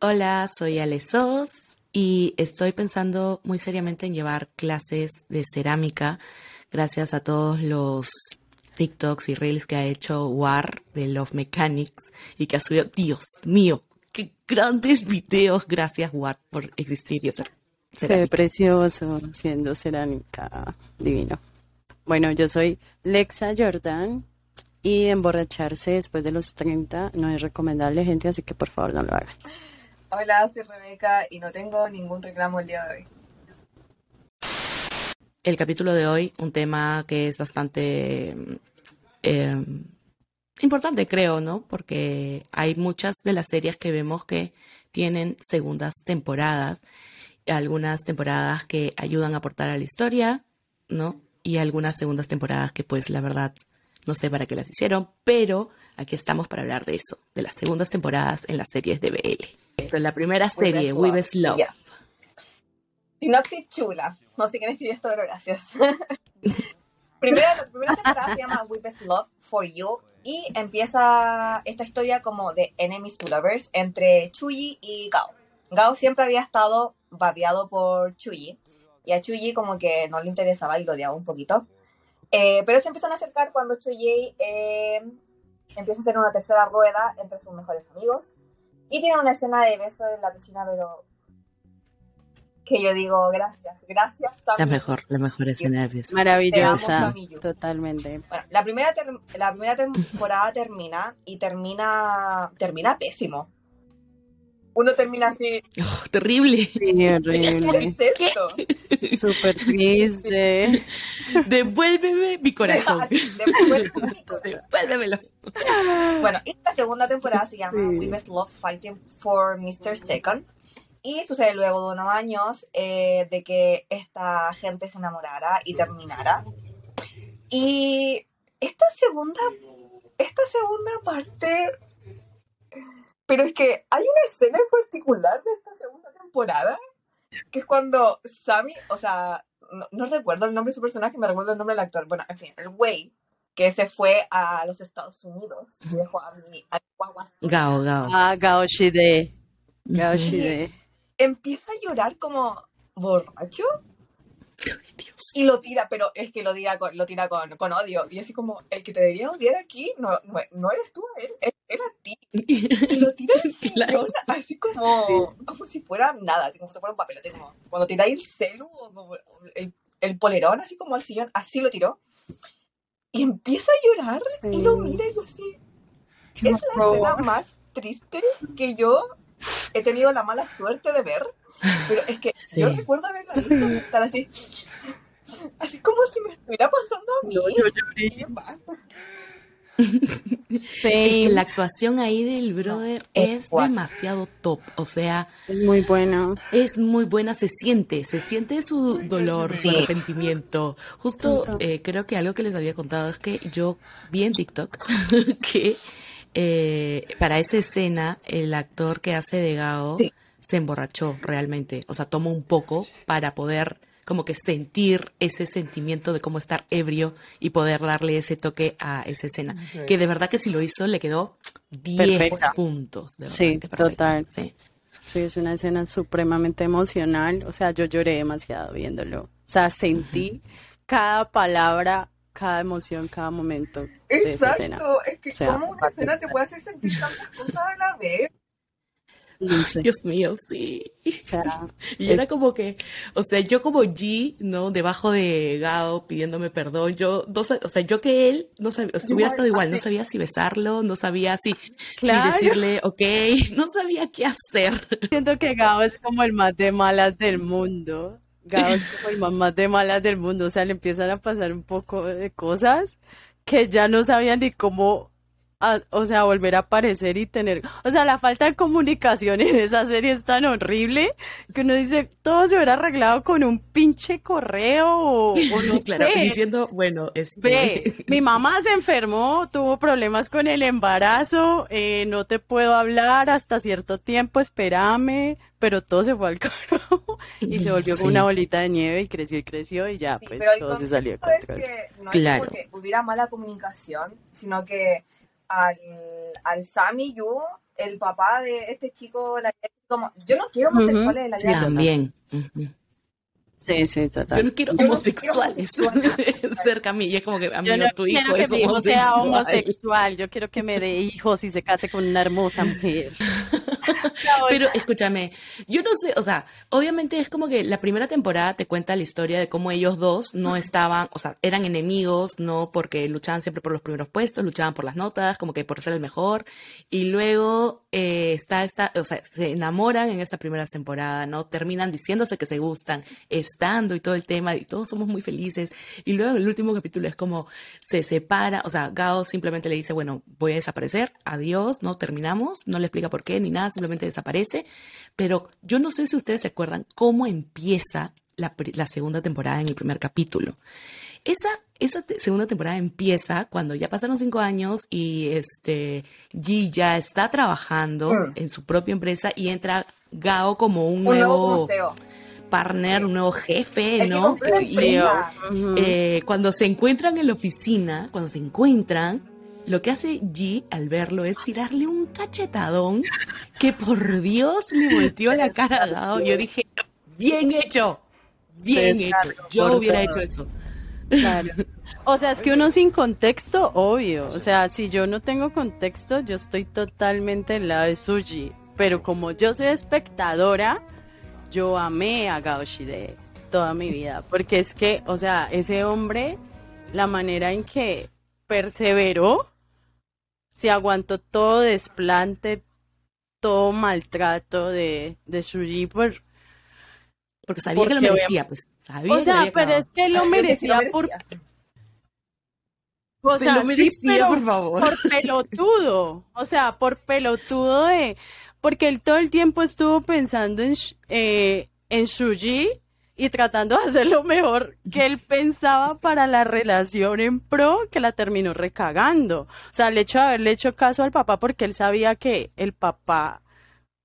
Hola, soy Ale Sos y estoy pensando muy seriamente en llevar clases de cerámica gracias a todos los TikToks y Reels que ha hecho War de Love Mechanics y que ha subido, Dios mío, qué grandes videos. Gracias War por existir y hacer Se ve precioso siendo cerámica, divino. Bueno, yo soy Lexa Jordan y emborracharse después de los 30 no es recomendable, gente, así que por favor no lo hagan. Hola, soy Rebeca y no tengo ningún reclamo el día de hoy. El capítulo de hoy, un tema que es bastante eh, importante, creo, ¿no? Porque hay muchas de las series que vemos que tienen segundas temporadas, algunas temporadas que ayudan a aportar a la historia, ¿no? Y algunas segundas temporadas que pues la verdad no sé para qué las hicieron, pero aquí estamos para hablar de eso, de las segundas temporadas en las series de BL. La primera serie, We Best Love. Yeah. Sinopsis chula. No sé quién escribió esto, pero gracias. primera, la primera temporada se llama We Best Love for You y empieza esta historia como de enemies to lovers entre Chuyi y Gao. Gao siempre había estado babeado por Chuyi y a Chuyi como que no le interesaba y lo odiaba un poquito. Eh, pero se empiezan a acercar cuando Chuyi eh, empieza a hacer una tercera rueda entre sus mejores amigos. Y tiene una escena de beso en la piscina, pero que yo digo, gracias, gracias. La mejor, la mejor escena de beso. Maravillosa, totalmente. Bueno, la primera, la primera temporada termina y termina, termina pésimo uno termina así. Oh, terrible. Sí, horrible. ¿Qué? Súper triste. Devuélveme mi corazón. Devuélveme mi corazón. Devuélvemelo. Bueno, esta segunda temporada se llama We Best Love Fighting for Mr. Second. Y sucede luego de unos años eh, de que esta gente se enamorara y terminara. Y esta segunda, esta segunda parte pero es que hay una escena en particular de esta segunda temporada, que es cuando Sammy, o sea, no, recuerdo el nombre de su personaje, me recuerdo el nombre del actor. Bueno, en fin, el güey que se fue a los Estados Unidos y dejó a mi a Gao, Gao. Ah, Gao Shide. Gao Shide. Empieza a llorar como borracho y lo tira, pero es que lo tira con, lo tira con, con, odio. Y así como, el que te debería odiar aquí no, no, eres tú, él, era ti. Y lo tira así como, como si fuera nada, así como si fuera un papel. Así como, cuando tiráis el celu o el, el, polerón, así como al sillón, así lo tiró. Y empieza a llorar y lo mira y yo así. es la escena más triste que yo he tenido la mala suerte de ver pero es que yo recuerdo haberla visto estar así, así como si me estuviera pasando a mí. No, yo Sí. la actuación ahí del brother es, demasiado top, o sea, es muy buena. Es muy buena, se siente, se siente su dolor, su arrepentimiento. Justo eh, creo que algo que les había contado es que yo vi en TikTok que eh, para esa escena el actor que hace de Gao se emborrachó realmente, o sea, tomó un poco para poder como que sentir ese sentimiento de cómo estar ebrio y poder darle ese toque a esa escena. Que de verdad que si lo hizo le quedó 10 puntos. sí, total. Sí. sí, es una escena supremamente emocional. O sea, yo lloré demasiado viéndolo. O sea, sentí cada palabra, cada emoción, cada momento. De esa escena. es que como una escena te puede hacer sentir tantas cosas a la vez. Dios mío, sí. y era como que, o sea, yo como G, ¿no? Debajo de Gao pidiéndome perdón, yo, no, o sea, yo que él, no sabía, o sea, hubiera estado igual, no sabía si besarlo, no sabía si, decirle, ok, no sabía qué hacer. Siento que Gao es como el más de malas del mundo. Gao es como el más de malas del mundo, o sea, le empiezan a pasar un poco de cosas que ya no sabía ni cómo o sea, volver a aparecer y tener, o sea, la falta de comunicación en esa serie es tan horrible que uno dice, todo se hubiera arreglado con un pinche correo o, no claro, diciendo, bueno, este... mi mamá se enfermó, tuvo problemas con el embarazo, eh, no te puedo hablar hasta cierto tiempo, espérame, pero todo se fue al carajo y se volvió como una bolita de nieve y creció y creció y ya, pues todo se salió. Es que no claro. es porque hubiera mala comunicación, sino que al, al Sammy Yu, el papá de este chico, la como, yo no quiero homosexuales en la vida. También. Sí, sí, total. Yo no quiero homosexuales cerca a mí. Y es como que a mí yo no, tu hijo quiero es que mi hijo homosexual. sea homosexual. Yo quiero que me dé hijos y se case con una hermosa mujer. Pero escúchame, yo no sé, o sea, obviamente es como que la primera temporada te cuenta la historia de cómo ellos dos no estaban, o sea, eran enemigos, no porque luchaban siempre por los primeros puestos, luchaban por las notas, como que por ser el mejor, y luego eh, está esta, o sea, se enamoran en esta primera temporada, ¿no? Terminan diciéndose que se gustan, estando y todo el tema, y todos somos muy felices, y luego en el último capítulo es como se separa, o sea, Gao simplemente le dice, bueno, voy a desaparecer, adiós, no terminamos, no le explica por qué ni nada, simplemente desaparece, pero yo no sé si ustedes se acuerdan cómo empieza la, la segunda temporada en el primer capítulo. Esa, esa te segunda temporada empieza cuando ya pasaron cinco años y este Ji ya está trabajando Mm. en su propia empresa y entra Gao como un, Un nuevo partner, un nuevo jefe, ¿no? Y- eh, cuando se encuentran en la oficina, cuando se encuentran, lo que hace G al verlo es tirarle un cachetadón que por Dios le volteó la cara a Gao. Yo dije, bien hecho, bien hecho. Yo hubiera hecho eso. Claro. O sea, es que uno sin contexto, obvio. O sea, si yo no tengo contexto, yo estoy totalmente en lado de Suji. Pero como yo soy espectadora, yo amé a Gao Shide toda mi vida. Porque es que, o sea, ese hombre, la manera en que perseveró, se aguantó todo desplante, todo maltrato de, de Suji por, Porque sabía que lo merecía, pues. Sabía o sea, pero es que lo merecía por. O Se sea, lo sí, merecía, pero por favor. por pelotudo. O sea, por pelotudo de. Porque él todo el tiempo estuvo pensando en, eh, en Shuji y tratando de hacer lo mejor que él pensaba para la relación en pro, que la terminó recagando. O sea, el hecho de haberle hecho caso al papá porque él sabía que el papá,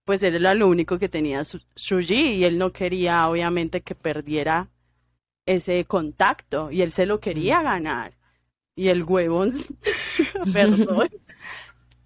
pues él era lo único que tenía su- Shuji y él no quería, obviamente, que perdiera ese contacto y él se lo quería ganar. Y el huevón, perdón,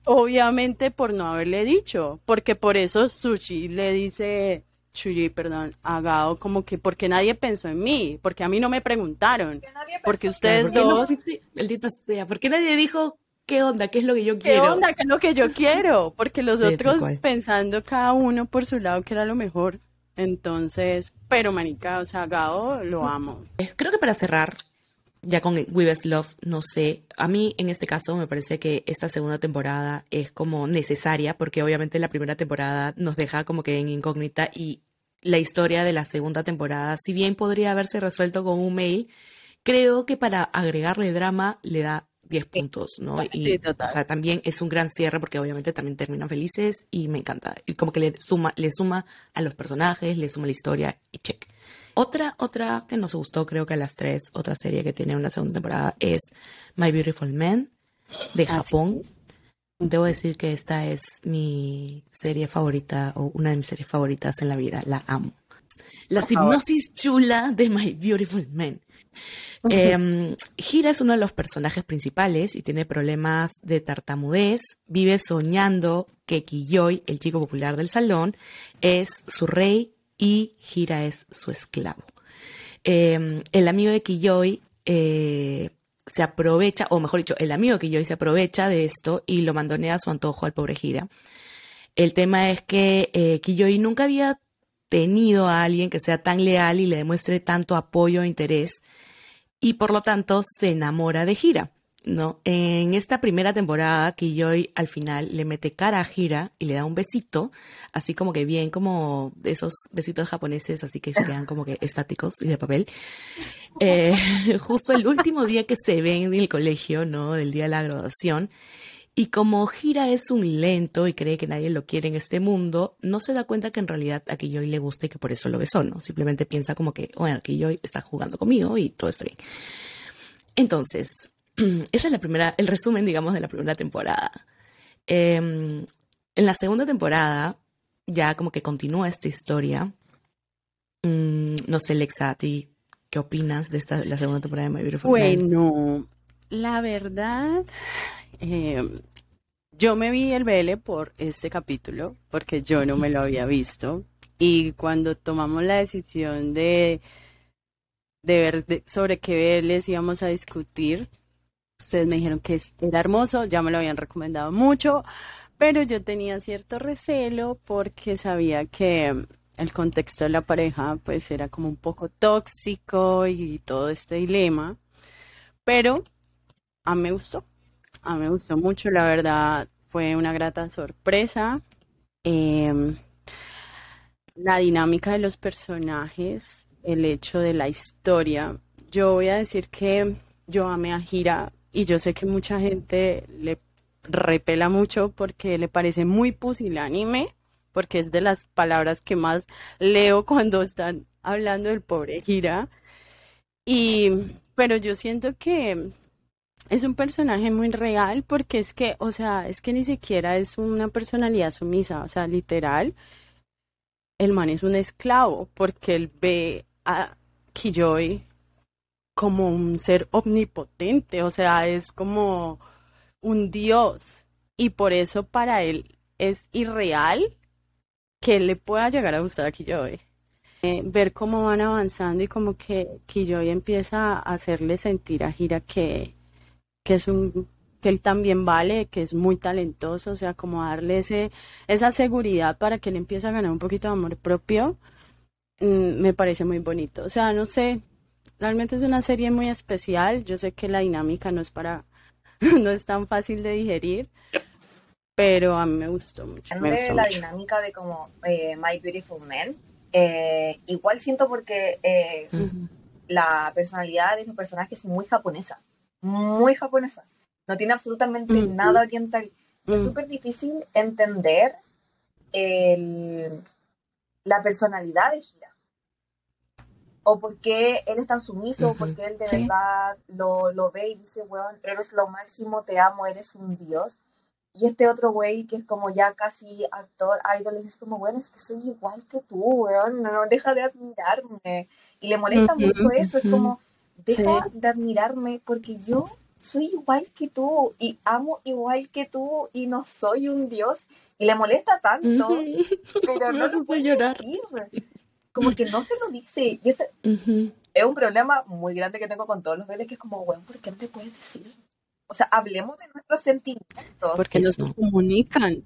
obviamente por no haberle dicho, porque por eso Sushi le dice, Shuji, perdón, a Gao, como que porque nadie pensó en mí, porque a mí no me preguntaron, porque ustedes ¿Por qué no dos, fuiste, maldita sea? ¿Por qué nadie dijo qué onda, qué es lo que yo ¿qué quiero? onda? ¿Qué es lo que yo quiero? Porque los Sí, otros pensando cada uno por su lado que era lo mejor. Entonces, pero manica, o sea, Gao lo amo. Eh, Creo que para cerrar, ya con We Best Love, no sé, a mí en este caso me parece que esta segunda temporada es como necesaria porque obviamente la primera temporada nos deja como que en incógnita y la historia de la segunda temporada, si bien podría haberse resuelto con un mail, creo que para agregarle drama le da 10 puntos, ¿no? Y, Sí, total. o sea, también es un gran cierre porque obviamente también terminan felices y me encanta. Y como que le suma, le suma a los personajes, le suma la historia y check. Otra, otra que nos gustó, creo que a las tres, otra serie que tiene una segunda temporada es My Beautiful Man de Japón. Debo decir que esta es mi serie favorita o una de mis series favoritas en la vida. La amo. La hipnosis chula de My Beautiful Man. Eh, Hira es uno de los personajes principales y tiene problemas de tartamudez. Vive soñando que Kiyoi, el chico popular del salón, es su rey y Hira es su esclavo. Eh, el amigo de Kiyoi eh, se aprovecha, o mejor dicho, el amigo de Kiyoi se aprovecha de esto y lo mandonea a su antojo al pobre Hira. El tema es que eh, Kiyoi nunca había tenido a alguien que sea tan leal y le demuestre tanto apoyo e interés y por lo tanto se enamora de Hira, ¿no? En esta primera temporada Kiyoi al final le mete cara a Hira y le da un besito, así como que bien como esos besitos japoneses, así que se quedan como que estáticos y de papel. Eh, justo el último día que se ven en el colegio, ¿no? Del día de la graduación. Y como Hira es un lento y cree que nadie lo quiere en este mundo, no se da cuenta que en realidad a Kiyoi le gusta y que por eso lo besó, ¿no? Simplemente piensa como que, bueno, Kiyoi está jugando conmigo y todo está bien. Entonces, esa es la primera, el resumen, digamos, de la primera temporada. Eh, en la segunda temporada, ya como que continúa esta historia. Mm, no sé, Lexa, ¿a ti qué opinas de esta, la segunda temporada de My Beautiful? Bueno, la verdad, eh, yo me vi el BL por este capítulo, porque yo no me lo había visto. Y cuando tomamos la decisión de, de ver sobre qué BLs íbamos a discutir, ustedes me dijeron que era hermoso, ya me lo habían recomendado mucho, pero yo tenía cierto recelo porque sabía que el contexto de la pareja pues era como un poco tóxico y todo este dilema, pero a mí me gustó, a mí me gustó mucho, la verdad fue una grata sorpresa. Em, la dinámica de los personajes, el hecho de la historia. Yo voy a decir que yo amé a Gira y yo sé que mucha gente le repela mucho porque le parece muy pusilánime, porque es de las palabras que más leo cuando están hablando del pobre Gira. Y, pero yo siento que es un personaje muy real porque es que, o sea, es que ni siquiera es una personalidad sumisa, o sea, literal, el man es un esclavo porque él ve a Kiyoy como un ser omnipotente, o sea, es como un dios y por eso para él es irreal que le pueda llegar a gustar a Kiyoy. Eh, ver cómo van avanzando y como que Kiyoy empieza a hacerle sentir a Gira que, que es un que él también vale, que es muy talentoso, o sea, como darle ese, esa seguridad para que él empiece a ganar un poquito de amor propio, mm, me parece muy bonito. O sea, no sé, realmente es una serie muy especial, yo sé que la dinámica no es para no es tan fácil de digerir, pero a mí me gustó mucho. Me la dinámica de como eh, My Beautiful Man, eh, igual siento porque eh, la personalidad de los personajes es muy japonesa, muy japonesa. No tiene absolutamente nada oriental. Es súper difícil entender la personalidad de Gira o por qué él es tan sumiso, o por qué él de verdad lo, lo, ve y dice, weón, eres lo máximo, te amo, eres un dios. Y este otro güey que es como ya casi actor, idol, es como, weón, es que soy igual que tú, weón, no, deja de admirarme. Y le molesta mucho eso, es como, deja de admirarme porque yo soy igual que tú y amo igual que tú y no soy un dios. Y le molesta tanto, pero no se puede llorar. Decir como que no se lo dice. Y ese es un problema muy grande que tengo con todos los bebés, que es como, bueno, ¿por qué no te puedes decir? O sea, hablemos de nuestros sentimientos. Porque no se comunican.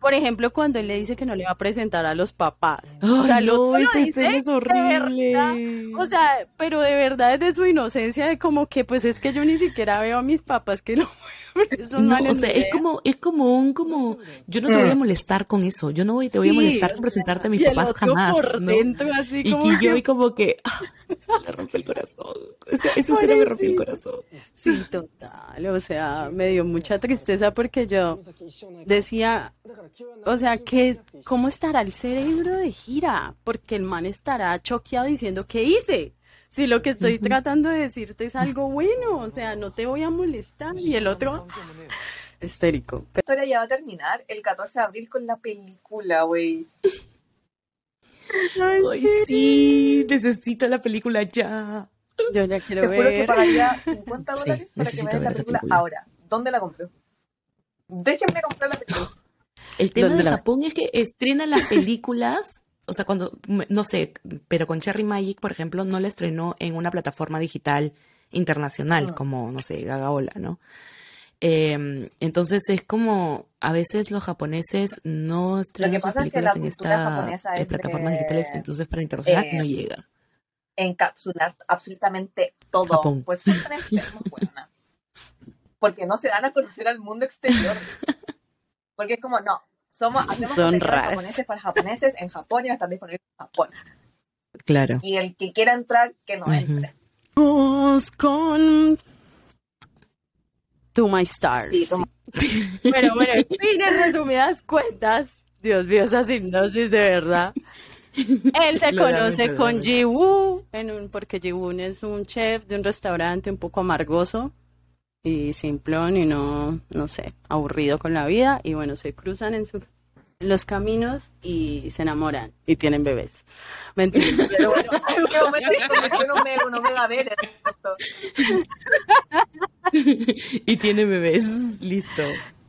Por ejemplo, cuando él le dice que no le va a presentar a los papás. o sea, lo dice es horrible. O sea, pero de verdad es de su inocencia de como que pues es que yo ni siquiera veo a mis papás que lo no, o sea, es como, es como un, como, yo no te voy a mm. molestar con eso, yo no voy, te voy a molestar con presentarte a mis papás jamás, ¿no? y que yo y como que, ah, le rompe el corazón, eso sí me rompió el corazón. Sí, total, o sea, me dio mucha tristeza porque yo decía, o sea, que, ¿cómo estará el cerebro de gira? Porque el man estará choqueado diciendo, ¿qué hice? Si lo que estoy tratando de decirte es algo bueno, o sea, no te voy a molestar. Y el otro, histérico. La historia ya va a terminar el 14 de abril con la película, güey. Ay, sí, necesito la película ya. Yo ya quiero Te juro que pagaría 50 dólares para que me den la película, ahora. ¿Dónde la compro? Déjenme comprar la película. El tema de Japón es que estrenan las películas o sea, cuando, no sé, pero con Cherry Magic, por ejemplo, no la estrenó en una plataforma digital internacional, ah. como, no sé, Gagaola, ¿no? Em, entonces es como, a veces los japoneses no estrenan sus películas en estas eh, plataformas digitales, entonces para internacional no eh, llega. Encapsular absolutamente todo. Japón. Pues son buena. Porque no se dan a conocer al mundo exterior. Porque es como, no, somos, hacemos Son japoneses para japoneses en Japón y están disponibles en Japón. Claro. Y el que quiera entrar, que no entre. con To My Stars. Sí, Pero bueno, en fin, en resumidas cuentas, Dios mío, esa hipnosis de verdad. Él se conoce con Ji-Woo, porque Ji-Woo es un chef de un restaurante un poco amargoso y simplón y no, no sé, aburrido con la vida y bueno, se cruzan en su, los caminos y se enamoran y tienen bebés. Mentira, pero bueno, no me, va a ver y tiene bebés, listo.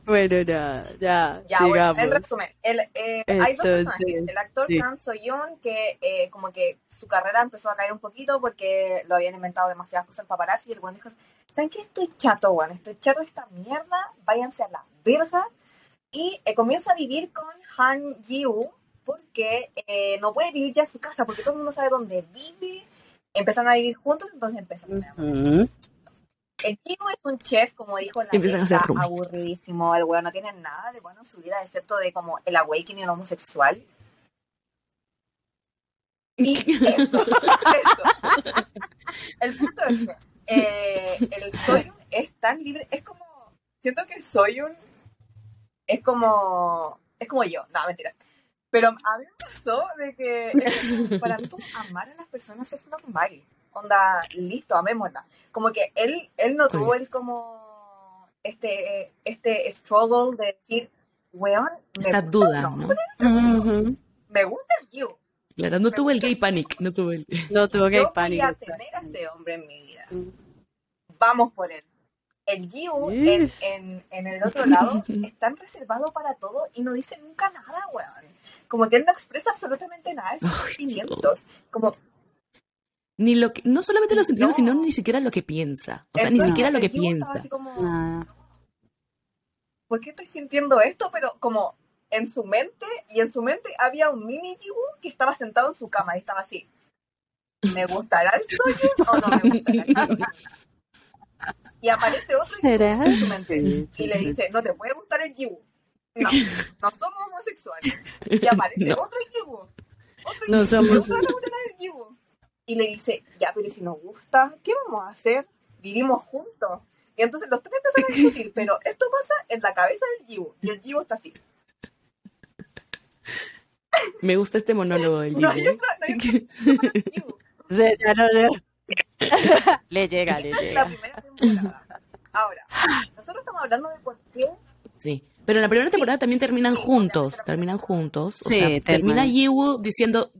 Bueno, nada, ya, Ya, bueno, sigamos. en resumen, el, eh, hay dos personajes. El actor sí. Kang So-yoon, que eh, como que su carrera empezó a caer un poquito porque lo habían inventado demasiadas cosas en paparazzi y el buen dijo, ¿saben qué? Estoy chato, weón, estoy chato de esta mierda, váyanse a la verga. Y eh, comienza a vivir con Han Ji-woo porque eh, no puede vivir ya en su casa porque todo el mundo sabe dónde vive. Empezaron a vivir juntos, entonces empezaron a Ujú. El chico es un chef, como dijo la Empiezan a roommates. aburridísimo. El weón no tiene nada de bueno en su vida, excepto de como el awakening homosexual. Y eso, eso. El punto es que eh, el Soyun es tan libre, es como, siento que Soyun es como, es como yo, no, mentira. Pero a mí me pasó de que eh, para mí como amar a las personas es normal. Onda, listo, amémosla. Como que él, él no tuvo el como este, este struggle de decir, weón, me Esta gusta duda, el ¿no? Ujú. me gusta el you. Claro, no tuve el gay panic, no tuve el... No tuvo que Yo voy pánico. a tener a ese hombre en mi vida. Vamos por él. El Giu en, Yes. en, en el otro lado es tan reservado para todo y no dice nunca nada, weón. Como que él no expresa absolutamente nada de sus sentimientos. Como, Ni lo que, no solamente los sentimientos, No. sino ni siquiera lo que piensa. O sea, ni siquiera lo que piensa. así como, Nada. ¿por qué estoy sintiendo esto? Pero como en su mente, y en su mente había un mini Giu que estaba sentado en su cama y estaba así. ¿Me gustará el sueño o no me gustará el sueño? Y aparece otro ¿Será? en su mente Sí, sí, y le dice, no te puede gustar el Giu. No, no somos homosexuales. Y aparece No. otro Giu. Otro No Giu, somos- Y le dice, ya, pero si nos gusta, ¿qué vamos a hacer? Vivimos juntos. Y entonces los tres empiezan a discutir, pero esto pasa en la cabeza del Giu. Y el Giu está así. Me gusta este monólogo del No Giu. otra, no hay otra para el Giu. O sea, ya no sé. le llega, le Esta es la llega. primera temporada. Ahora, nosotros estamos hablando de por qué Sí. Pero en la primera temporada también terminan Sí, juntos, terminan juntos. O Sí, sea, termina Yiwoo diciendo,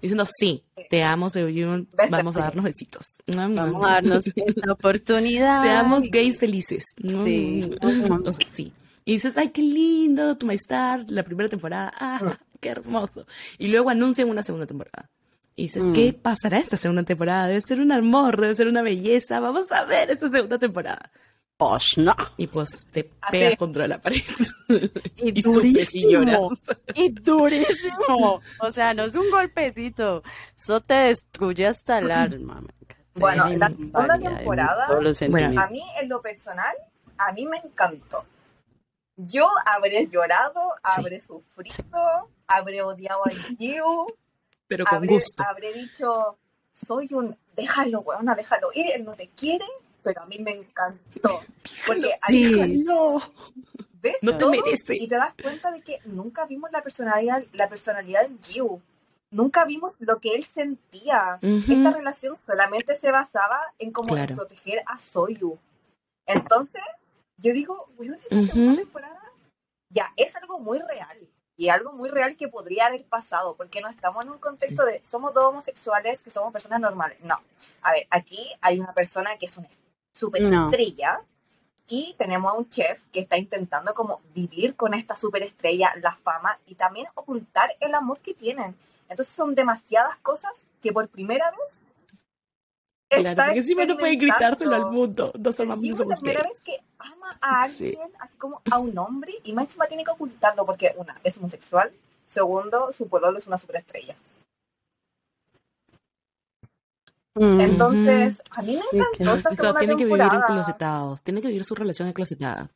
diciendo sí, te amo, Seoyun, Besos, vamos a darnos besitos. Vamos a darnos esta oportunidad. Seamos gays felices. Sí. O sea, sí. Y dices, ay, qué lindo, tu maestar, la primera temporada, ah, qué hermoso. Y luego anuncian una segunda temporada. Y dices, Mm. ¿qué pasará esta segunda temporada? Debe ser un amor, debe ser una belleza. Vamos a ver esta segunda temporada. Pues no. Y pues te Así pegas es. contra la pared. Y, Y durísimo. Y durísimo. O sea, no es un golpecito. Eso te destruye hasta el alma. Bueno, la segunda temporada, bueno. A mí, en lo personal, a mí me encantó. Yo habré llorado, Sí. habré sufrido, habré odiado al Giu, Pero con habré, gusto. habré dicho, soy un, déjalo, weona, déjalo ir, él no te quiere, pero a mí me encantó. Porque ahí Sí. No. ves no te merece. y te das cuenta de que nunca vimos la personalidad, la personalidad del Giu. Nunca vimos lo que él sentía. Ujú. Esta relación solamente se basaba en como en Claro. proteger a Soyu. Entonces, yo digo, weón, esta Ujú. segunda temporada ya es algo muy real. Y algo muy real que podría haber pasado, porque no estamos en un contexto de somos dos homosexuales que somos personas normales. No. A ver, aquí hay una persona que es una superestrella y tenemos a un chef que está intentando como vivir con esta superestrella, la fama y también ocultar el amor que tienen. Entonces son demasiadas cosas que por primera vez Claro, porque encima no pueden gritárselo al mundo. Y Jigo es la somos primera vez que ama a Sí. alguien, así como a un hombre, y más encima tiene que ocultarlo porque, una, es homosexual, segundo, su pololo es una superestrella. Mm. Entonces, a mí me encantó esta segunda tiene que vivir enclosetados, tiene que vivir su relación enclosetada.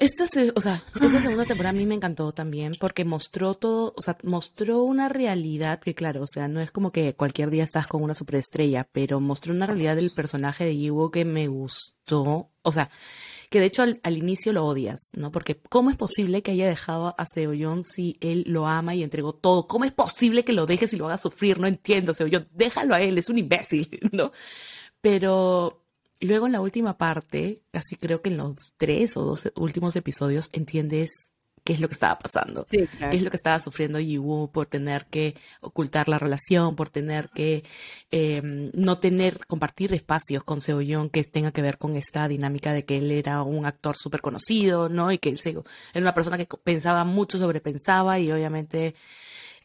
Esta, o sea, esta segunda temporada a mí me encantó también porque mostró todo, o sea, mostró una realidad que claro, o sea, no es como que cualquier día estás con una superestrella, pero mostró una realidad del personaje de Yiwo que me gustó, o sea, que de hecho al, inicio lo odias, ¿no? Porque ¿cómo es posible que haya dejado a Seoyeon si él lo ama y entregó todo? ¿Cómo es posible que lo dejes y lo hagas sufrir? No entiendo, Seoyeon, déjalo a él, es un imbécil, ¿no? Pero luego en la última parte, casi creo que en los tres o dos últimos episodios, entiendes qué es lo que estaba pasando, Sí, qué claro. es lo que estaba sufriendo Yiwoo por tener que ocultar la relación, por tener que eh, no tener, compartir espacios con Seo que tenga que ver con esta dinámica de que él era un actor súper conocido, ¿no? Y que él se- era una persona que pensaba mucho, sobrepensaba y obviamente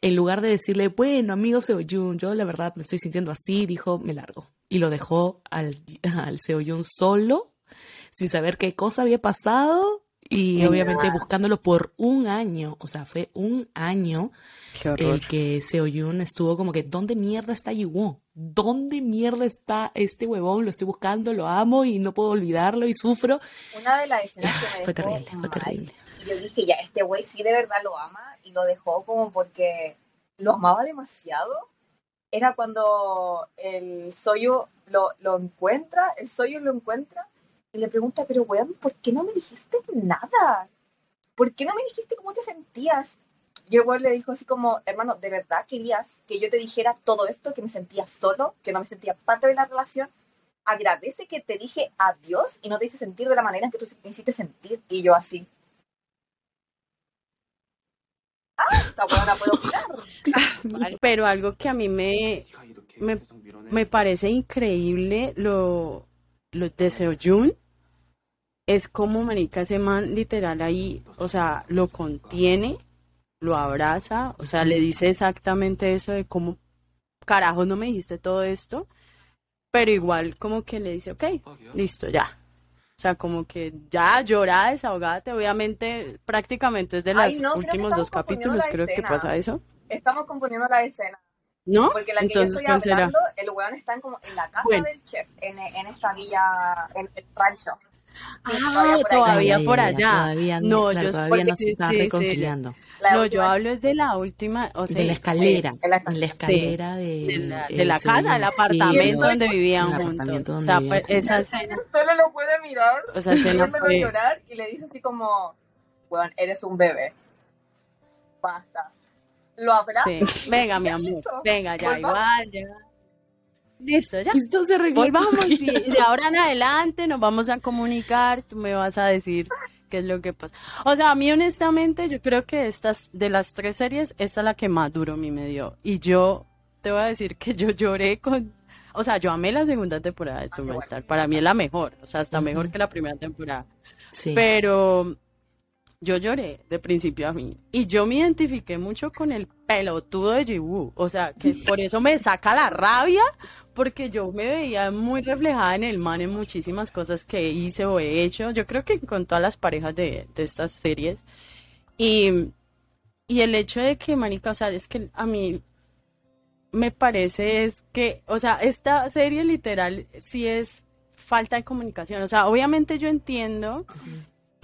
en lugar de decirle, bueno, amigo Seo yo la verdad me estoy sintiendo así, dijo, me largo. Y lo dejó al, al Seo solo, sin saber qué cosa había pasado y obviamente buscándolo por un año. O sea, fue un año el que Seo Young estuvo como que, ¿dónde mierda está Yiwoo? ¿Dónde mierda está este huevón? Lo estoy buscando, lo amo y no puedo olvidarlo y sufro. Una de las escenas que me Fue dejó terrible, fue terrible. Yo dije, ya, este güey sí de verdad lo ama y lo dejó como porque lo amaba demasiado. Era cuando el Soyo lo, lo encuentra, el Soyo lo encuentra y le pregunta, pero weón, ¿por qué no me dijiste nada? ¿Por qué no me dijiste cómo te sentías? Y el weón le dijo así como, hermano, ¿de verdad querías que yo te dijera todo esto, que me sentía solo, que no me sentía parte de la relación? Agradece que te dije adiós y no te hice sentir de la manera en que tú me hiciste sentir. Y yo así. ¡Ah! Esta weona puedo opinar. Pero algo que a mí me, me, me parece increíble lo, lo de Seoyun es como marica ese man literal ahí, o sea, lo contiene, lo abraza, o sea, le dice exactamente eso de cómo carajo no me dijiste todo esto, pero igual como que le dice, ok, listo, ya. O sea, como que ya llorá, desahogate, obviamente prácticamente es de los Ay, no, que últimos dos capítulos, creo que pasa eso, Estamos confundiendo la escena. ¿no? Porque la que Entonces, yo estoy ¿cuál será? hablando, el weón está en, como en la casa Bueno. del chef, en, en esta villa, en el rancho. Ah, todavía por allá. Todavía No, no, claro, yo- todavía no sí, se está sí, sí. reconciliando. La No, yo hablo es de la última, o sea, de la escalera, en la en la escalera de, de la, de la casa, del apartamento donde vivían el juntos. apartamento O sea, donde pues, vivían esa escena, Solo lo puede mirar, o sea, escena viéndolo fue, llorar y le dice así como, weón, eres un bebé. Basta. Lo abraza. sí. Venga, mi amor, venga, ya, igual, ya. Listo, ya. Esto se. Volvamos y de ahora en adelante nos vamos a comunicar, tú me vas a decir qué es lo que pasa. O sea, a mí honestamente yo creo que estas, de las tres series, esta es la que más duro a mí me dio. Y yo te voy a decir que yo lloré con... O sea, yo amé la segunda temporada de Tomb Star. Para mí es la mejor, o sea, hasta mejor que la primera temporada. Sí. Pero yo lloré de principio a fin. Y yo me identifiqué mucho con el pelotudo de Jiwoo. O sea, que por eso me saca la rabia, porque yo me veía muy reflejada en el man en muchísimas cosas que hice o he hecho. Yo creo que con todas las parejas de, de estas series. Y, y el hecho de que, manica, o es que a mí me parece es que, o sea, esta serie literal sí es falta de comunicación. O sea, obviamente yo entiendo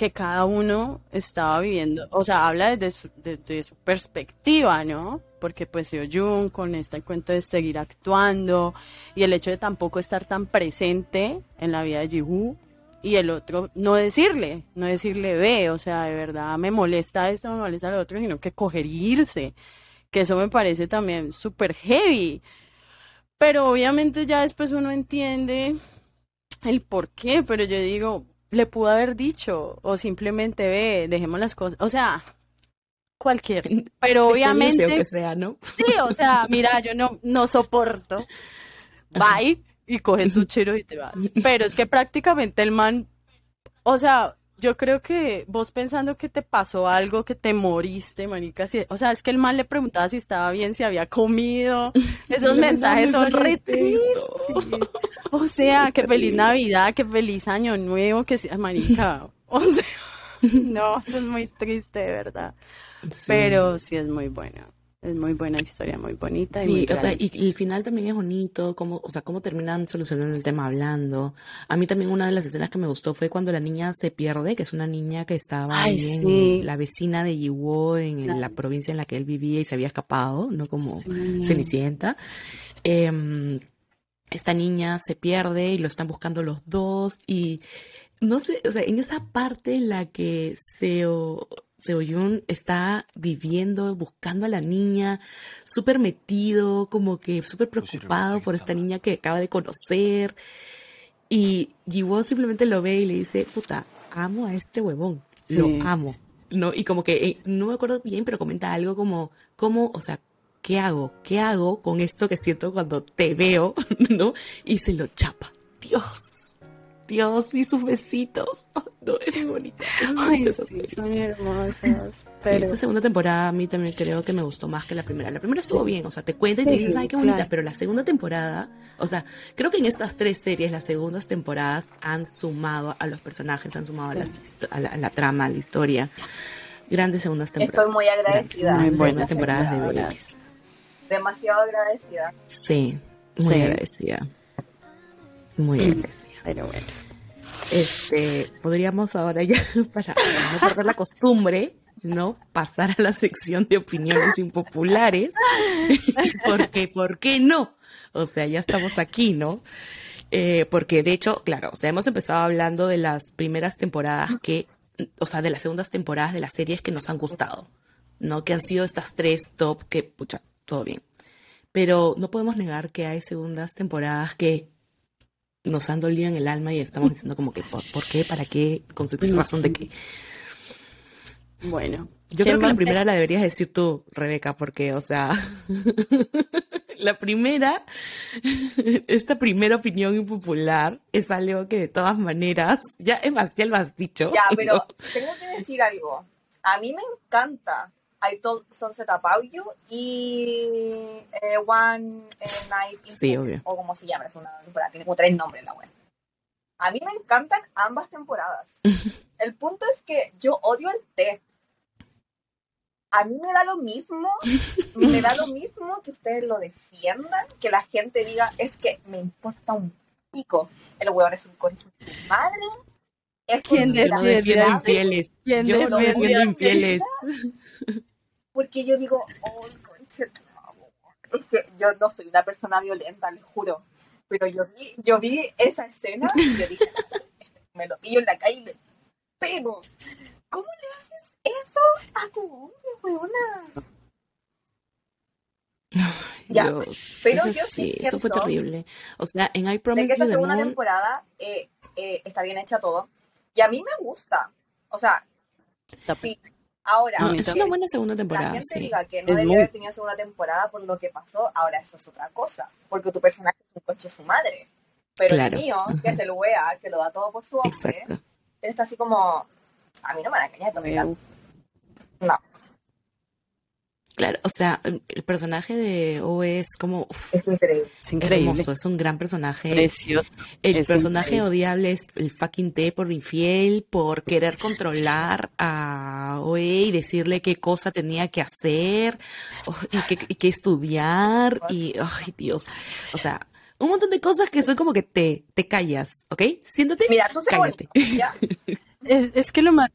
que cada uno estaba viviendo, o sea, habla desde su, perspectiva, ¿no? Porque pues Seo Jun con este cuento de seguir actuando y el hecho de tampoco estar tan presente en la vida de Jiwoo y el otro no decirle, no decirle ve, o sea, de verdad me molesta esto, me molesta lo otro, sino que coger irse, que eso me parece también súper heavy. Pero obviamente ya después uno entiende el por qué, pero yo digo, le pudo haber dicho, o simplemente ve, dejemos las cosas, o sea, cualquier, pero Obviamente. obviamente, que sea, ¿no? sí, o sea, mira, yo no, no soporto, bye, y coge tu chiro y te vas, pero es que prácticamente el man, o sea, yo creo que vos pensando que te pasó algo, que te moriste, manica, si- o sea, es que el man le preguntaba si estaba bien, si había comido, esos mensajes son re tristes. O sea, qué feliz Navidad, qué feliz Año Nuevo, que sea, marica. O sea, no, eso es muy triste, de verdad. Sí. Pero sí es muy buena. Es muy buena historia, muy bonita y muy Sí, o sea, y el final también es bonito, como, o sea, cómo terminan solucionando el tema hablando. A mí también una de las escenas que me gustó fue cuando la niña se pierde, que es una niña que estaba Ay, ahí en la vecina de Yiwoo, en, la provincia en la que él vivía y se había escapado, ¿no? Como Sí. Cenicienta. Em, esta niña se pierde y lo están buscando los dos y no sé, o sea, en esa parte en la que Seo, Seo-yun está viviendo, buscando a la niña, súper metido, como que súper preocupado por esta niña que acaba de conocer. Y Jiwoo simplemente lo ve y le dice, puta, amo a este huevón, lo amo. ¿no? Y como que, eh, no me acuerdo bien, pero comenta algo como, ¿cómo, o sea, ¿qué hago? ¿Qué hago con esto que siento cuando te veo, ¿no? Y se lo chapa. Dios. Dios y sus besitos. no, es muy bonita. Ay, sí, son hermosas. Pero... esta segunda temporada a mí también creo que me gustó más que la primera. La primera estuvo bien, o sea, te cuenta y te dices, ay, qué bonita, pero la segunda temporada, o sea, creo que en estas tres series, las segundas temporadas han sumado a los personajes, han sumado a, las, a, la, trama, a la historia. Grandes segundas temporadas. Estoy muy agradecida. Muy buenas temporadas de Babies. Demasiado agradecida. Sí, muy agradecida. Muy agradecida. Pero bueno. Este, podríamos ahora ya, para no perder la costumbre, ¿no? Pasar a la sección de opiniones impopulares. porque, ¿por qué no? O sea, ya estamos aquí, ¿no? Eh, porque de hecho, claro, o sea, hemos empezado hablando de las primeras temporadas que, o sea, de las segundas temporadas de las series que nos han gustado, ¿no? Que han sido estas tres top que, pucha, todo bien. Pero no podemos negar que hay segundas temporadas que nos han dolido en el alma y estamos diciendo como que ¿por, qué? ¿Para qué? ¿Con razón de qué? Bueno. Yo creo que la primera la deberías decir tú, Rebeca, porque, o sea, la primera, esta primera opinión impopular es algo que de todas maneras, ya es más, ya lo has dicho. Ya, pero tengo que decir algo. A mí me encanta I Told Sunset About You y eh, One eh, Night in sí, obvio. o como se llama, es una temporada, tiene como tres nombres la web. A mí me encantan ambas temporadas. el punto es que yo odio el té. A mí me da lo mismo, me da lo mismo que ustedes lo defiendan, que la gente diga, es que me importa un pico. El hueón es un concho de madre. Es quien defiende infieles. Yo no defiendo infieles porque yo digo, oh, es que yo no soy una persona violenta, les juro, pero yo vi, yo vi esa escena y yo dije, este, me lo pillo en la calle y le pego. ¿Cómo le haces eso a tu hombre, weona? ya, Dios. pero yo sí, eso fue terrible. O sea, en I Promise de que esta segunda temporada eh, eh, está bien hecha todo y a mí me gusta. O sea, está Ahora, es una buena segunda temporada. La gente diga que no debía haber tenido segunda temporada por lo que pasó, ahora eso es otra cosa. Porque tu personaje es un coche su madre. Pero el mío, que es el wea, que lo da todo por su hombre, él está así como. A mí no me van a engañar, No. Claro, o sea, el personaje de O es como. es increíble. Es Hermoso, es un gran personaje. Precioso. El personaje odiable es el fucking T por infiel, por querer controlar a OE y decirle qué cosa tenía que hacer oh, y qué, estudiar. Y, ay, Dios. O sea, un montón de cosas que son como que te, te callas, ¿ok? Siéntate. Mira, tú cállate. es, es que lo más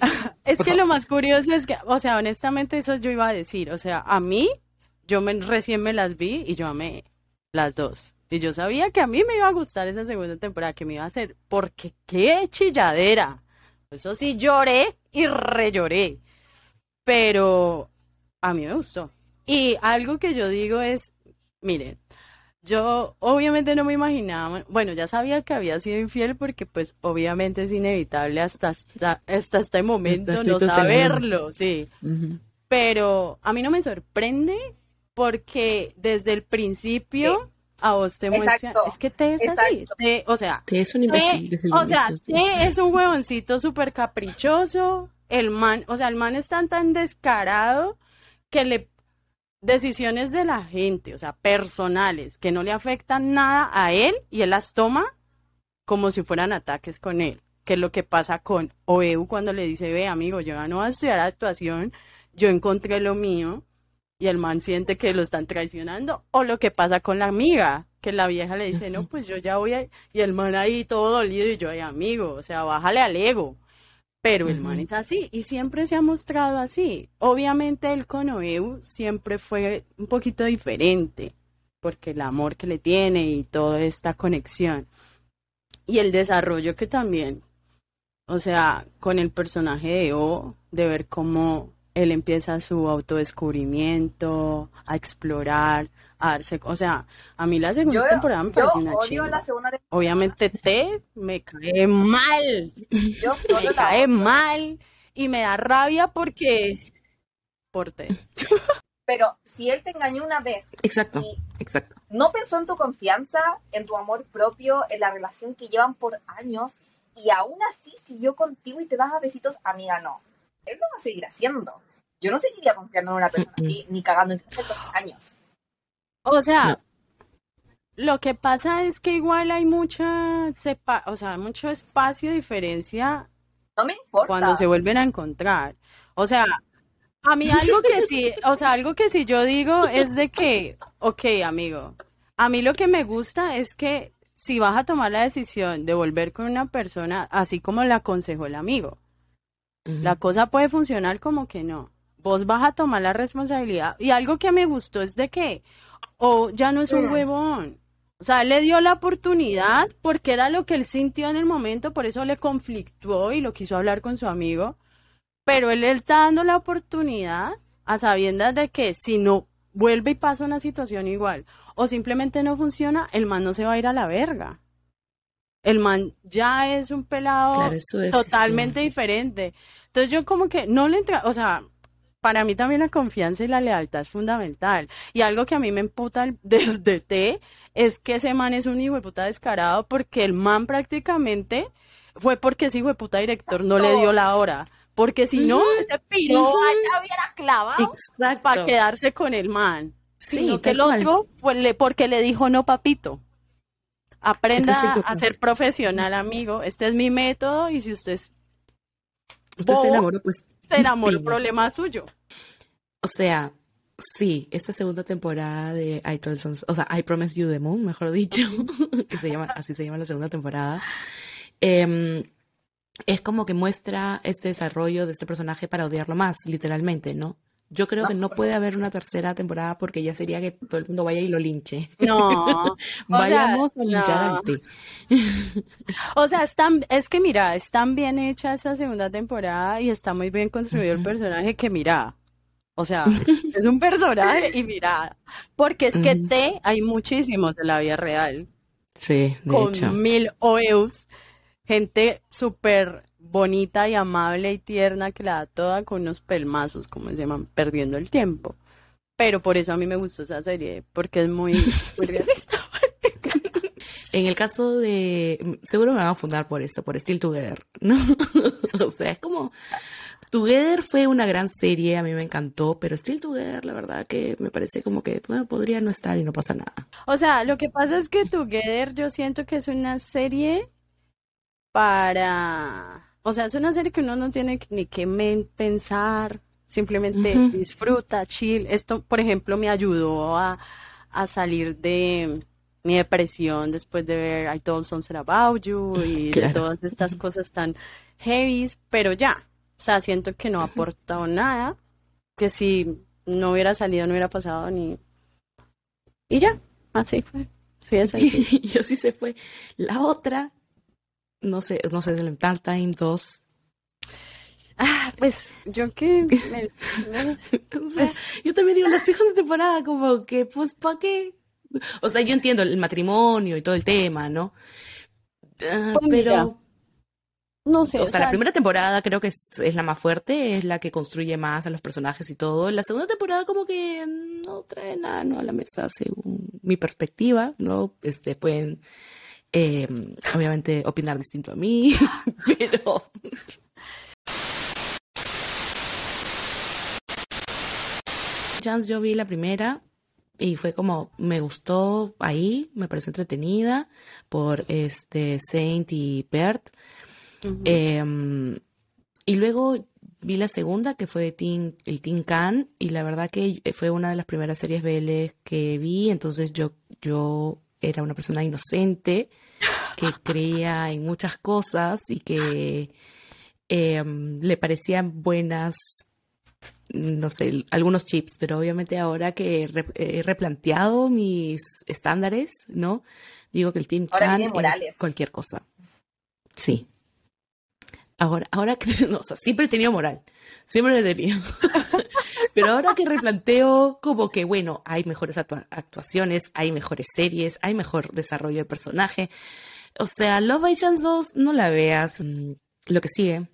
es que lo más curioso es que, o sea, honestamente eso yo iba a decir, o sea, a mí, yo me, recién me las vi y yo amé las dos. Y yo sabía que a mí me iba a gustar esa segunda temporada, que me iba a hacer, porque qué chilladera. Eso sí, lloré y relloré. Pero a mí me gustó. Y algo que yo digo es, miren, yo obviamente no me imaginaba, bueno, ya sabía que había sido infiel porque pues obviamente es inevitable hasta, hasta, este momento no saberlo, sí. Pero a mí no me sorprende porque desde el principio a vos te muestra, es que te es así, o sea, te es un imbécil, o sea, te es un huevoncito súper caprichoso, el man, o sea, el man es tan tan descarado que le decisiones de la gente, o sea, personales, que no le afectan nada a él y él las toma como si fueran ataques con él, que es lo que pasa con Oeu cuando le dice, ve amigo, yo ya no voy a estudiar actuación, yo encontré lo mío y el man siente que lo están traicionando, o lo que pasa con la amiga, que la vieja le dice, no, pues yo ya voy a... y el man ahí todo dolido y yo, ay amigo, o sea, bájale al ego. Pero el man es así y siempre se ha mostrado así. Obviamente el con Oeu siempre fue un poquito diferente, porque el amor que le tiene y toda esta conexión. Y el desarrollo que también, o sea, con el personaje de O, de ver cómo él empieza su autodescubrimiento, a explorar, o sea, a mí la segunda temporada me parece una chica. Obviamente T me cae mal. me cae mal. y me da rabia porque... Porte. Pero si él te engañó una vez. Exacto, y exacto. No pensó en tu confianza, en tu amor propio, en la relación que llevan por años y aún así siguió contigo y te das a besitos, amiga, no. Él lo va a seguir haciendo. Yo no seguiría confiando en una persona así, ni cagando en estos años. O sea, lo que pasa es que igual hay mucha, sepa o sea, mucho espacio de diferencia. No me importa. Cuando se vuelven a encontrar. O sea, a mí algo que sí, o sea, algo que sí yo digo es de que, ok, amigo, a mí lo que me gusta es que si vas a tomar la decisión de volver con una persona, así como le aconsejó el amigo, la cosa puede funcionar como que no. Vos vas a tomar la responsabilidad. Y algo que me gustó es de que, o ya no es un huevón. O sea, él le dio la oportunidad porque era lo que él sintió en el momento, por eso le conflictuó y lo quiso hablar con su amigo. Pero él, él está dando la oportunidad a sabiendas de que si no vuelve y pasa una situación igual o simplemente no funciona, el man no se va a ir a la verga. El man ya es un pelado totalmente diferente. Entonces yo como que no le entra, o sea, para mí también la confianza y la lealtad es fundamental. Y algo que a mí me emputa desde T es que ese man es un hijo de puta descarado porque el man prácticamente fue porque ese hijo de puta director no le dio la hora. Porque si no, ese piro uh hubiera clavado para quedarse con el man. Sí, que el otro fue porque le dijo no, papito. Aprenda a ser profesional, amigo. Este es mi método y si usted Usted se enamoró, pues. Se enamoró, problema suyo. O sea, sí, esta segunda temporada de I Told o sea, I Promise You the Moon, mejor dicho, que se llama, así se llama la segunda temporada. Eh, es como que muestra este desarrollo de este personaje para odiarlo más, literalmente, ¿no? Yo creo que no puede haber una tercera temporada porque ya sería que todo el mundo vaya y lo linche. No. Vayamos a linchar al té. o sea, es, es que mira, es tan bien hecha esa segunda temporada y está muy bien construido el personaje que mira. O sea, es un personaje y mira, porque es que T hay muchísimos en la vida real. Sí, de con mil OEUs gente súper bonita y amable y tierna que la da toda con unos pelmazos, como se llaman, perdiendo el tiempo. Pero por eso a mí me gustó esa serie, porque es muy, realista. En el caso de, seguro me van a fundar por esto, por Still Together, ¿no? o sea, es como, Together fue una gran serie, a mí me encantó, pero Still Together, la verdad que me parece como que, bueno, podría no estar y no pasa nada. O sea, lo que pasa es que Together yo siento que es una serie para, o sea, es una serie que uno no tiene ni que pensar, simplemente disfruta, chill. Esto, por ejemplo, me ayudó a, salir de mi depresión después de ver I Told Sunset About You y de todas estas cosas tan heavy, pero ya, o sea, siento que no ha aportado nada, que si no hubiera salido no hubiera pasado ni... Y ya, así fue. Sí, es así. y así se fue. La otra no sé, no sé, el Time 2. Ah, pues yo que... Pues yo también digo, la segunda temporada como que, pues, ¿para qué? O sea, yo entiendo el matrimonio y todo el tema, ¿no? Ah, pues pero... No sé. O sea, la primera temporada creo que es, la más fuerte, es la que construye más a los personajes y todo. La segunda temporada como que no trae nada ¿no? a la mesa según mi perspectiva, ¿no? Este, pueden Em, obviamente opinar distinto a mí, pero... Chance yo vi la primera y fue como, me gustó ahí, me pareció entretenida por este Saint y Bert. Em, y luego vi la segunda, que fue Teen, el Teen Can, y la verdad que fue una de las primeras series BL que vi, entonces yo, yo era una persona inocente que creía en muchas cosas y que em, le parecían buenas, no sé, algunos chips, pero obviamente ahora que he replanteado mis estándares, ¿no? Digo que el Team Chan es cualquier cosa. Sí. Ahora, ahora que, no, o sea, siempre he tenido moral, siempre lo he tenido. Pero ahora que replanteo, como que, bueno, hay mejores actuaciones, hay mejores series, hay mejor desarrollo de personaje. O sea, Love by Chance 2, no la veas. Mm, lo que sigue.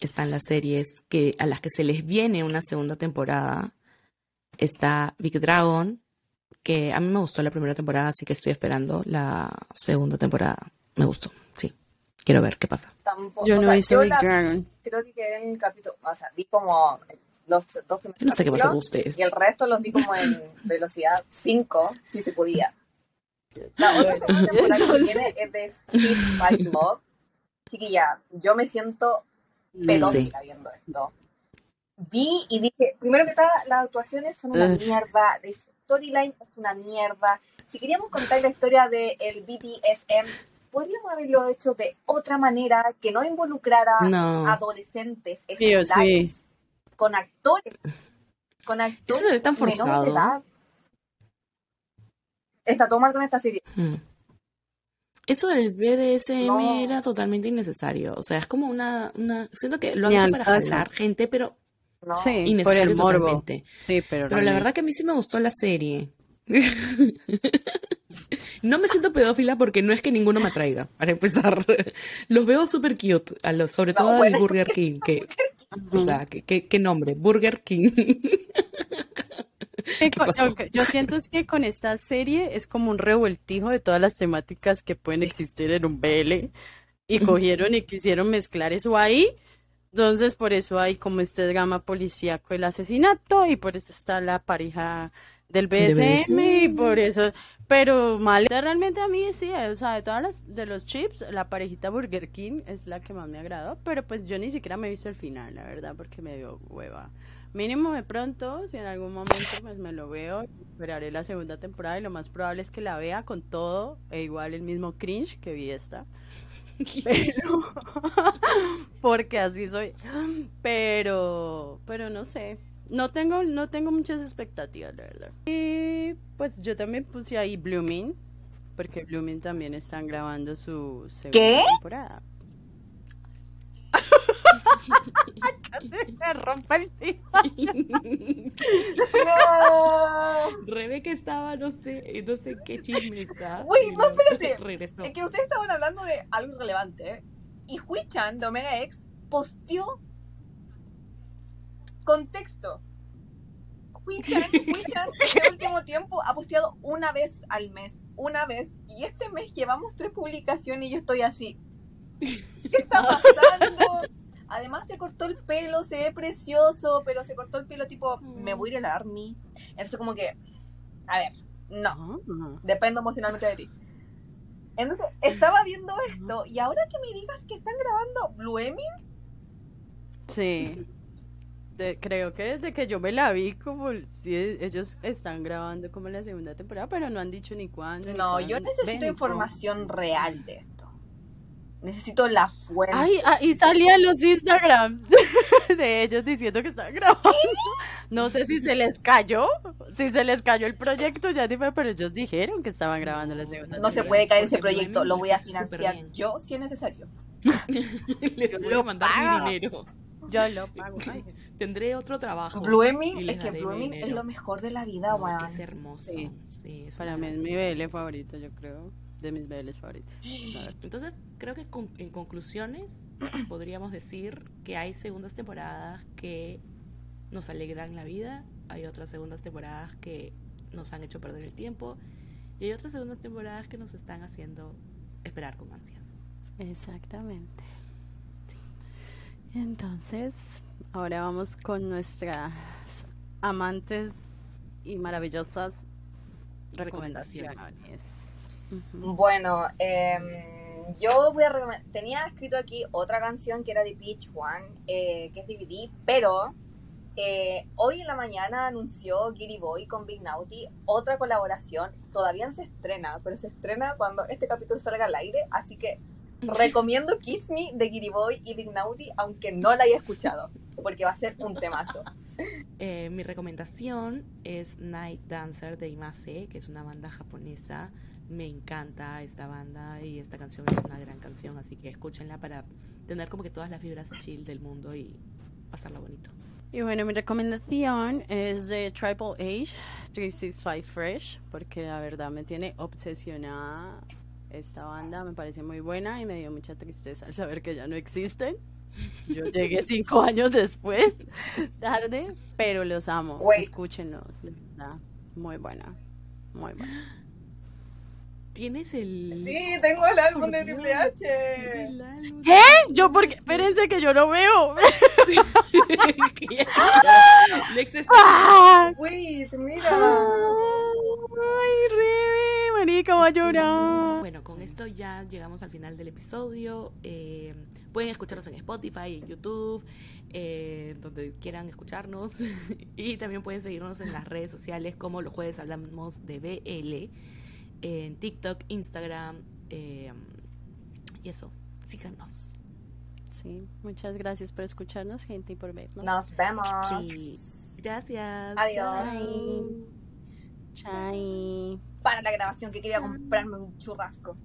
están las series que, a las que se les viene una segunda temporada. Está Big Dragon, que a mí me gustó la primera temporada, así que estoy esperando la segunda temporada. Me gustó, sí. Quiero ver qué pasa. Tampoco, Yo o no sea, he visto yo Big la- Dragon. creo que quedé en el capítulo, o sea, vi como los dos primeros Yo no sé qué pasa con ustedes. y el resto los vi como en velocidad 5, si se podía. La otra segunda temporada que viene es de Street Fight Love. Chiquilla, yo me siento pedófila viendo esto. Vi y dije, primero que todo, las actuaciones son una mierda, la storyline es una mierda. Si queríamos contar la historia del BDSM, podríamos haberlo hecho de otra manera que no involucrara No. adolescentes Sí o escolares, sí. Con actores, con actores Eso se ve tan de forzado. edad. Está todo mal con esta serie. Mm. Eso del BDSM No. era totalmente innecesario. O sea, es como una, una... Siento que lo han hecho para jalar gente, pero No. Sí, por innecesario el morbo. totalmente. Sí, pero, Pero la verdad que a mí sí me gustó la serie. No me siento pedófila porque no es que ninguno me atraiga, para empezar. Los veo súper cute, a los, sobre No, todo al bueno. Burger King. Que, o sea, ¿qué, qué, qué nombre? Burger King. yo, yo siento es que con esta serie es como un revoltijo de todas las temáticas que pueden existir en un BL y cogieron y quisieron mezclar eso ahí. Entonces, por eso hay como este drama policíaco, el asesinato, y por eso está la pareja del BSM, y por eso, pero mal, realmente a mí sí, o sea, de todas las, de los chips, la parejita Burger King es la que más me agradó, pero pues yo ni siquiera me he visto el final, la verdad, porque me dio hueva. Mínimo de pronto, si en algún momento pues me lo veo, esperaré la segunda temporada y lo más probable es que la vea con todo e igual el mismo cringe que vi esta. Pero porque así soy. Pero pero no sé. No tengo no tengo muchas expectativas, la verdad. Y pues yo también puse ahí Blooming porque Blooming también están grabando su segunda ¿Qué? temporada. Casi me rompe el. No. Rebeca estaba, no sé, no sé qué chisme está. Uy, no, espérate. Regresó. Es que ustedes estaban hablando de algo relevante. ¿eh? Y Huichan de Omega X posteó contexto. Huichan, Huichan este último tiempo ha posteado una vez al mes. Una vez. Y este mes llevamos tres publicaciones y yo estoy así. ¿Qué está pasando? Además se cortó el pelo, se ve precioso, pero se cortó el pelo tipo, me voy a ir a la army. Entonces como que, a ver, no Ah. dependo emocionalmente de ti. Entonces, estaba viendo esto y ahora que me digas que están grabando Blueming, Sí. De- creo que desde que yo me la vi, como si ellos están grabando como la segunda temporada, pero no han dicho ni cuándo. ni no, yo cuándo. necesito Ven, información real de esto. Necesito la fuente. Ay, ah, y salían los Instagram de ellos diciendo que estaban grabando. No sé si se les cayó, si se les cayó el proyecto, ya dime, pero ellos dijeron que estaban grabando la segunda no se puede caer ese proyecto, lo voy a financiar yo si es necesario. Les voy a mandar pago. mi dinero. Yo lo pago. Ay, Tendré otro trabajo. les es que Blueming es lo mejor de la vida, No, weón. es hermoso. Sí. Sí, es para mí es mi. BL favorito, yo creo. De mis BLs favoritos. Entonces, creo que con- en conclusiones podríamos decir que hay segundas temporadas que nos alegran la vida, hay otras segundas temporadas que nos han hecho perder el tiempo y hay otras segundas temporadas que nos están haciendo esperar con ansias. Exactamente. Entonces, ahora vamos con nuestras amantes y maravillosas Recomendaciones. Bueno, em, yo voy a recomendar. Tenía escrito aquí otra canción que era de Beach One, eh, que es DVD, pero eh, hoy en la mañana anunció Giddy Boy con Big Naughty otra colaboración. Todavía no se estrena, pero se estrena cuando este capítulo salga al aire, así que recomiendo Kiss Me de Giddy Boy y Big Naughty, aunque no la haya escuchado, porque va a ser un temazo. Eh, mi recomendación es Night Dancer de Imase, que es una banda japonesa. Me encanta esta banda y esta canción es una gran canción, así que escúchenla para tener como que todas las vibras chill del mundo y pasarla bonito. Y bueno, mi recomendación es de Triple H 365 Fresh, porque la verdad me tiene obsesionada esta banda, me parece muy buena y me dio mucha tristeza al saber que ya no existen. Yo llegué cinco años después, tarde, pero los amo. Wait. Escúchenlos, de verdad. Muy buena, muy buena. ¿Tienes el...? Sí, tengo el álbum de Triple H. ¿Qué? Yo porque, espérense que yo no veo. Lex está... ¡Ah! Wait, mira. Ay, Rebe, marica, va a llorar. Bueno, con esto ya llegamos al final del episodio. Eh, pueden escucharnos en Spotify, en YouTube, eh, donde quieran escucharnos. y también pueden seguirnos en las redes sociales como los jueves hablamos de BL, en TikTok, Instagram. eh, y eso, síganos. Sí, muchas gracias por escucharnos, gente, y por vernos. Nos vemos. Sí. Gracias. Adiós. Chao. Chai. Para la grabación que quería comprarme un churrasco.